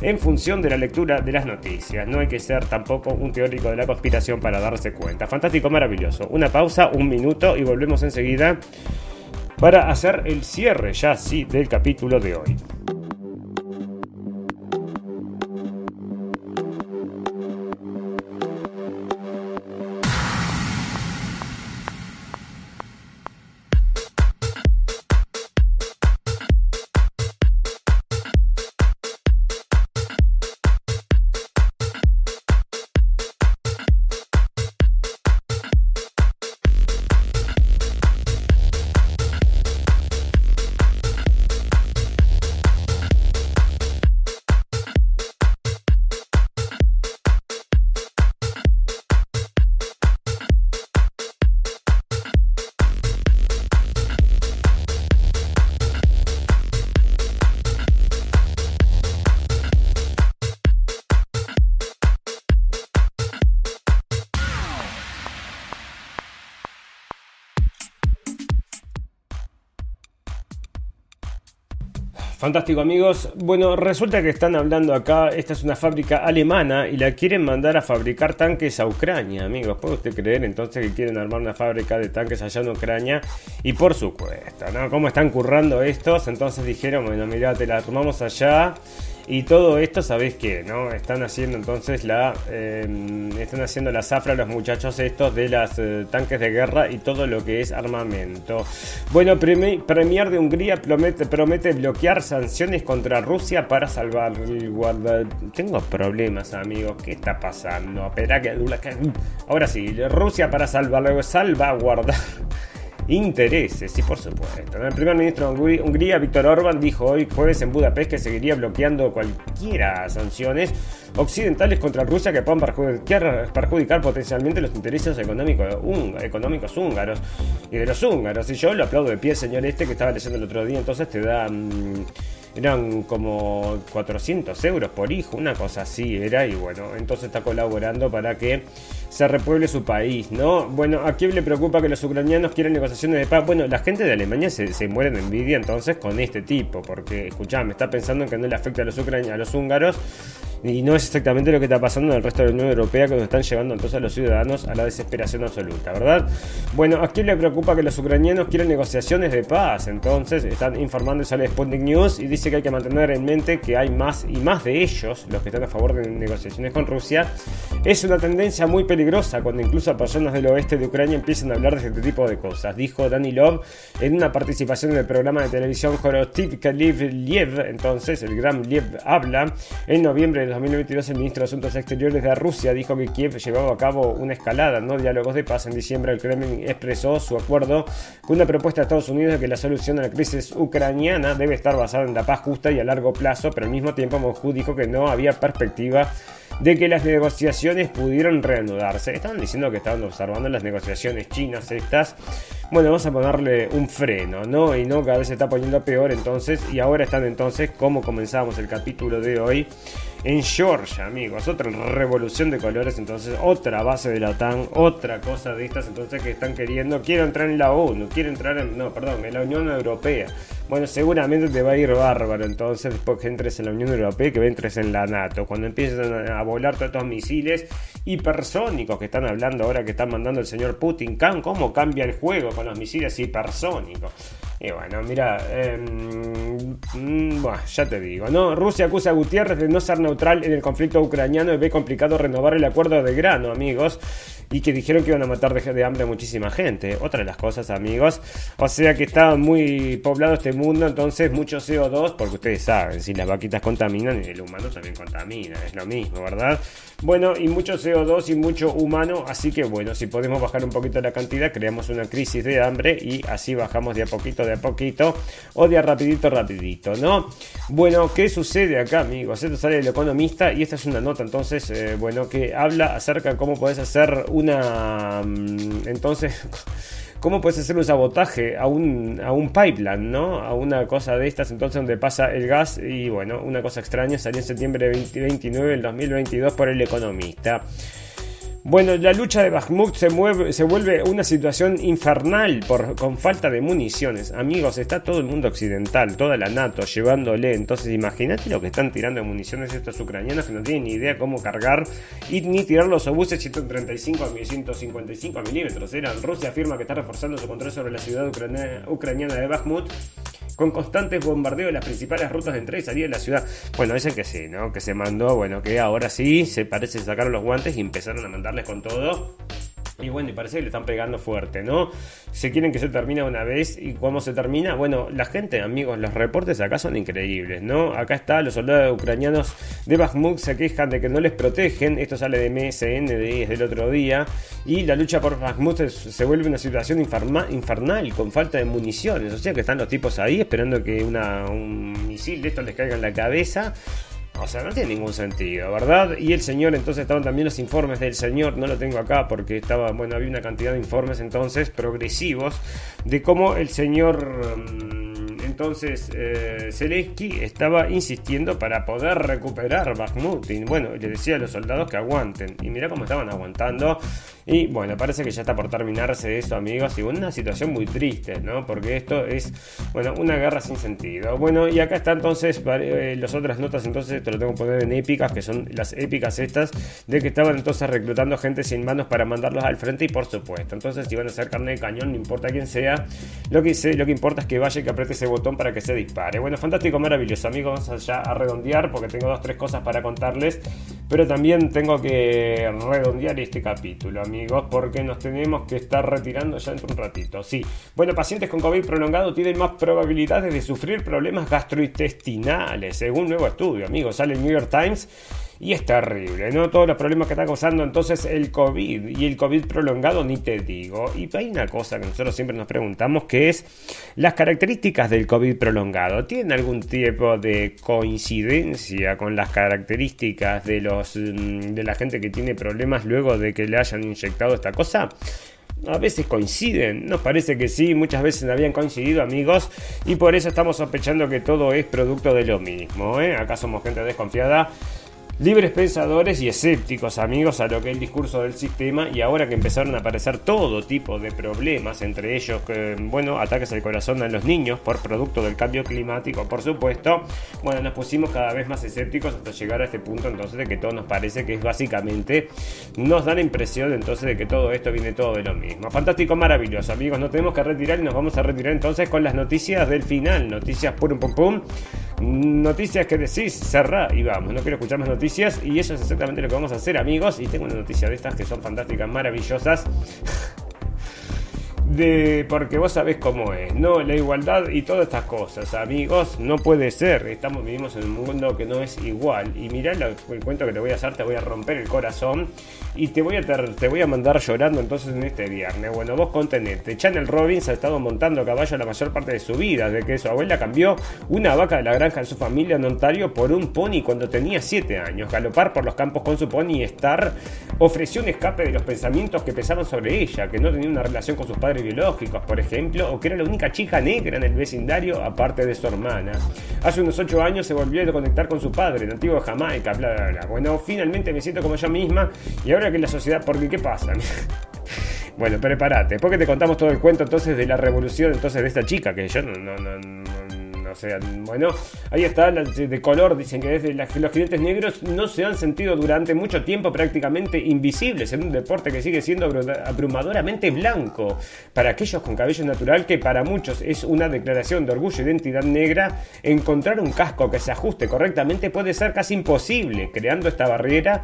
en función de la lectura de las noticias, no hay que ser tampoco un teórico de la conspiración para darse cuenta. Fantástico, maravilloso. Una pausa, un minuto y volvemos enseguida para hacer el cierre ya sí del capítulo de hoy. Fantástico amigos. Bueno, resulta que están hablando acá, esta es una fábrica alemana y la quieren mandar a fabricar tanques a Ucrania, amigos. ¿Puede usted creer entonces que quieren armar una fábrica de tanques allá en Ucrania? Y por supuesto, ¿no? ¿Cómo están currando estos? Entonces dijeron, bueno, mira, te la armamos allá y todo esto, ¿sabéis qué? ¿No? Están haciendo entonces la. Em, están haciendo la zafra los muchachos estos de los eh, tanques de guerra y todo lo que es armamento. Bueno, Premier de Hungría promete, promete bloquear sanciones contra Rusia para salvar Tengo problemas, amigos. ¿Qué está pasando? Ahora sí, Rusia para salvar, salvaguardar intereses. Sí, por supuesto. El primer ministro de Hungría, Víctor Orban, dijo hoy jueves en Budapest que seguiría bloqueando cualquiera sanciones occidentales contra Rusia que puedan perjudicar, potencialmente los intereses económicos, húngaros y de los húngaros. Y yo lo aplaudo de pie, señor este, que estaba leyendo el otro día, entonces te da... Mm, eran como 400 euros por hijo, una cosa así era, y bueno, entonces está colaborando para que se repueble su país, ¿no? Bueno, ¿a quién le preocupa que los ucranianos quieran negociaciones de paz? Bueno, la gente de Alemania se, se muere de envidia entonces con este tipo, porque, escuchame, está pensando en que no le afecta a los, ucranianos, a los húngaros y no es exactamente lo que está pasando en el resto de la Unión Europea que nos están llevando entonces a los ciudadanos a la desesperación absoluta, ¿verdad? Bueno, ¿a quién le preocupa que los ucranianos quieran negociaciones de paz? Entonces están informando sale Sputnik News y dice que hay que mantener en mente que hay más y más de ellos, los que están a favor de negociaciones con Rusia. Es una tendencia muy peligrosa cuando incluso personas del oeste de Ucrania empiezan a hablar de este tipo de cosas, dijo Dani Love en una participación en el programa de televisión Horotivka Liev, entonces el gran Liev habla en noviembre de 2022 el ministro de Asuntos Exteriores de Rusia dijo que Kiev llevaba a cabo una escalada, no diálogos de paz. En diciembre el Kremlin expresó su acuerdo con una propuesta de Estados Unidos de que la solución a la crisis ucraniana debe estar basada en la paz justa y a largo plazo, pero al mismo tiempo Moscú dijo que no había perspectiva de que las negociaciones pudieron Estaban diciendo que estaban observando las negociaciones chinas estas. Bueno, vamos a ponerle un freno, ¿no? Y no, cada vez se está poniendo peor entonces. Y ahora están entonces, como comenzamos el capítulo de hoy, en Georgia, amigos. Otra revolución de colores, entonces, otra base de la OTAN, otra cosa de estas, entonces, que están queriendo. Quiero entrar en la ONU, quiero entrar en, no, perdón, en la Unión Europea. Bueno, seguramente te va a ir bárbaro, entonces, después que entres en la Unión Europea, que entres en la NATO. Cuando empiecen a volar todos estos misiles hipersónicos que están hablando ahora, que están mandando el señor Putin, ¿cómo cambia el juego con los misiles hipersónicos? Y bueno, mira, em, mm, ya te digo, ¿no? Rusia acusa a Gutiérrez de no ser neutral en el conflicto ucraniano y ve complicado renovar el acuerdo de grano, amigos y que dijeron que iban a matar de, hambre a muchísima gente. Otra de las cosas, amigos. O sea que estaba muy poblado este mundo, entonces mucho CO2, porque ustedes saben, si las vaquitas contaminan, el humano también contamina, es lo mismo, ¿verdad? Bueno, y mucho CO2 y mucho humano, así que bueno, si podemos bajar un poquito la cantidad, creamos una crisis de hambre y así bajamos de a poquito, de a poquito, o de a rapidito, rapidito, ¿no? Bueno, ¿qué sucede acá, amigos? Esto sale del economista y esta es una nota, entonces, eh, bueno, que habla acerca de cómo podés hacer un una... Mm, entonces, ¿cómo puedes hacer un sabotaje a un, a un pipeline, ¿no? A una cosa de estas, entonces donde pasa el gas y bueno, una cosa extraña salió en septiembre de 2029 del 2022 por el economista. Bueno, la lucha de Bakhmut se, mueve, se vuelve una situación infernal por, con falta de municiones. Amigos, está todo el mundo occidental, toda la NATO llevándole. Entonces, imagínate lo que están tirando de municiones estos ucranianos que no tienen ni idea cómo cargar y ni tirar los obuses 135 a 155 milímetros. Rusia afirma que está reforzando su control sobre la ciudad ucraniana de Bakhmut con constantes bombardeos de las principales rutas de entrada y salida de la ciudad. Bueno, dicen que sí, ¿no? Que se mandó, bueno, que ahora sí se parece sacaron los guantes y empezaron a mandarles con todo. Y bueno, y parece que le están pegando fuerte, ¿no? Se quieren que se termine una vez. ¿Y cómo se termina? Bueno, la gente, amigos, los reportes acá son increíbles, ¿no? Acá está, los soldados ucranianos de Bakhmut se quejan de que no les protegen. Esto sale de MSN desde el otro día. Y la lucha por Bakhmut se, vuelve una situación infernal, con falta de municiones. O sea que están los tipos ahí esperando que una, un misil de estos les caiga en la cabeza o sea, no tiene ningún sentido, ¿verdad? Y el señor, entonces estaban también los informes del señor, no lo tengo acá porque estaba, bueno, había una cantidad de informes entonces progresivos de cómo el señor... Mm, entonces eh, Zelensky estaba insistiendo para poder recuperar Bakhmut. Y bueno, le decía a los soldados que aguanten. Y mira cómo estaban aguantando. Y bueno, parece que ya está por terminarse eso, amigos. Y una situación muy triste, ¿no? Porque esto es, bueno, una guerra sin sentido. Bueno, y acá está entonces eh, las otras notas. Entonces, esto lo tengo que poner en épicas, que son las épicas estas, de que estaban entonces reclutando gente sin manos para mandarlos al frente. Y por supuesto, entonces, si van a hacer carne de cañón, no importa quién sea, lo que, sé, lo que importa es que vaya y que apriete ese botón para que se dispare. Bueno, fantástico, maravilloso, amigos. Vamos allá a redondear porque tengo dos, tres cosas para contarles. Pero también tengo que redondear este capítulo, amigos, porque nos tenemos que estar retirando ya dentro de un ratito. Sí, bueno, pacientes con COVID prolongado tienen más probabilidades de sufrir problemas gastrointestinales, según un nuevo estudio, amigos. Sale el New York Times Y es terrible, ¿no? Todos los problemas que está causando entonces el COVID y el COVID prolongado, ni te digo. Y hay una cosa que nosotros siempre nos preguntamos, que es las características del COVID prolongado. ¿Tienen algún tipo de coincidencia con las características de, los, mm, de la gente que tiene problemas luego de que le hayan inyectado esta cosa? a veces coinciden, nos parece que sí, muchas veces habían coincidido amigos y por eso estamos sospechando que todo es producto de lo mismo. ¿eh? Acá somos gente desconfiada Libres pensadores y escépticos, amigos, a lo que es el discurso del sistema y ahora que empezaron a aparecer todo tipo de problemas, entre ellos, bueno, ataques al corazón a los niños por producto del cambio climático, por supuesto, bueno, nos pusimos cada vez más escépticos hasta llegar a este punto entonces de que todo nos parece que es básicamente, nos da la impresión entonces de que todo esto viene todo de lo mismo. Fantástico, maravilloso, amigos, nos tenemos que retirar y nos vamos a retirar entonces con las noticias del final, noticias pum pum pum, noticias que decís, cerra y vamos, no quiero escuchar más noticias y eso es exactamente lo que vamos a hacer amigos y tengo una noticia de estas que son fantásticas, maravillosas. De, porque vos sabés cómo es, ¿no? La igualdad y todas estas cosas, amigos, no puede ser. Estamos, vivimos en un mundo que no es igual. Y mirá el cuento que te voy a hacer, te voy a romper el corazón y te voy a, te, voy a mandar llorando entonces en este viernes. Bueno, vos contenete. Channel Robbins ha estado montando caballo la mayor parte de su vida, de que su abuela cambió una vaca de la granja de su familia en Ontario por un pony cuando tenía 7 años. Galopar por los campos con su pony y estar ofreció un escape de los pensamientos que pesaban sobre ella, que no tenía una relación con sus padres biológicos, por ejemplo, o que era la única chica negra en el vecindario aparte de su hermana. Hace unos 8 años se volvió a conectar con su padre, nativo de Jamaica, bla bla bla. Bueno, finalmente me siento como yo misma y ahora que la sociedad, porque ¿qué pasa? bueno, prepárate, porque te contamos todo el cuento entonces de la revolución entonces de esta chica, que yo no, no, no o sea, bueno, ahí está, de color, dicen que desde los clientes negros no se han sentido durante mucho tiempo prácticamente invisibles en un deporte que sigue siendo abrumadoramente blanco. Para aquellos con cabello natural, que para muchos es una declaración de orgullo e identidad negra, encontrar un casco que se ajuste correctamente puede ser casi imposible, creando esta barrera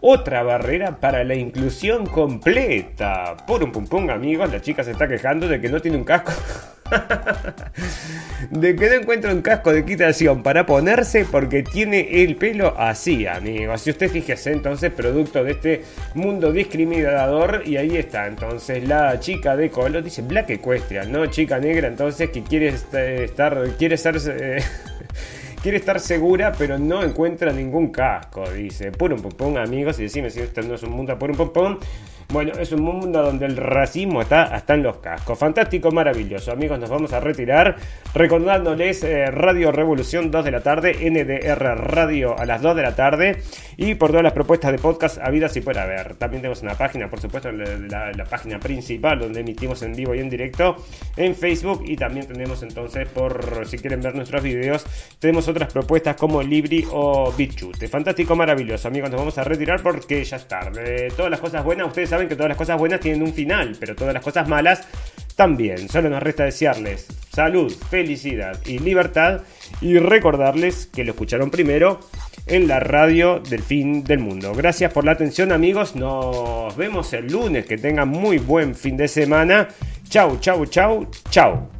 otra barrera para la inclusión completa. Por un pum amigos, la chica se está quejando de que no tiene un casco. de que no encuentra un casco de quitación para ponerse porque tiene el pelo así, amigos. Si usted fíjese, entonces, producto de este mundo discriminador, y ahí está. Entonces, la chica de color dice Black Equestrian, ¿no? Chica negra, entonces, que quiere estar, quiere ser. Quiere estar segura, pero no encuentra ningún casco. Dice, pum pum pum, amigos, y decime si esto no es un mundo pum pum pum. Bueno, es un mundo donde el racismo está hasta en los cascos. Fantástico, maravilloso. Amigos, nos vamos a retirar recordándoles eh, Radio Revolución 2 de la tarde, NDR Radio a las 2 de la tarde y por todas las propuestas de podcast habidas y por haber. También tenemos una página, por supuesto, la, página principal donde emitimos en vivo y en directo en Facebook y también tenemos entonces por si quieren ver nuestros videos, tenemos otras propuestas como Libri o BitChute. Fantástico, maravilloso. Amigos, nos vamos a retirar porque ya es tarde. Todas las cosas buenas, ustedes que todas las cosas buenas tienen un final, pero todas las cosas malas también. Solo nos resta desearles salud, felicidad y libertad y recordarles que lo escucharon primero en la radio del fin del mundo. Gracias por la atención amigos, nos vemos el lunes, que tengan muy buen fin de semana. Chau, chau, chau, chau.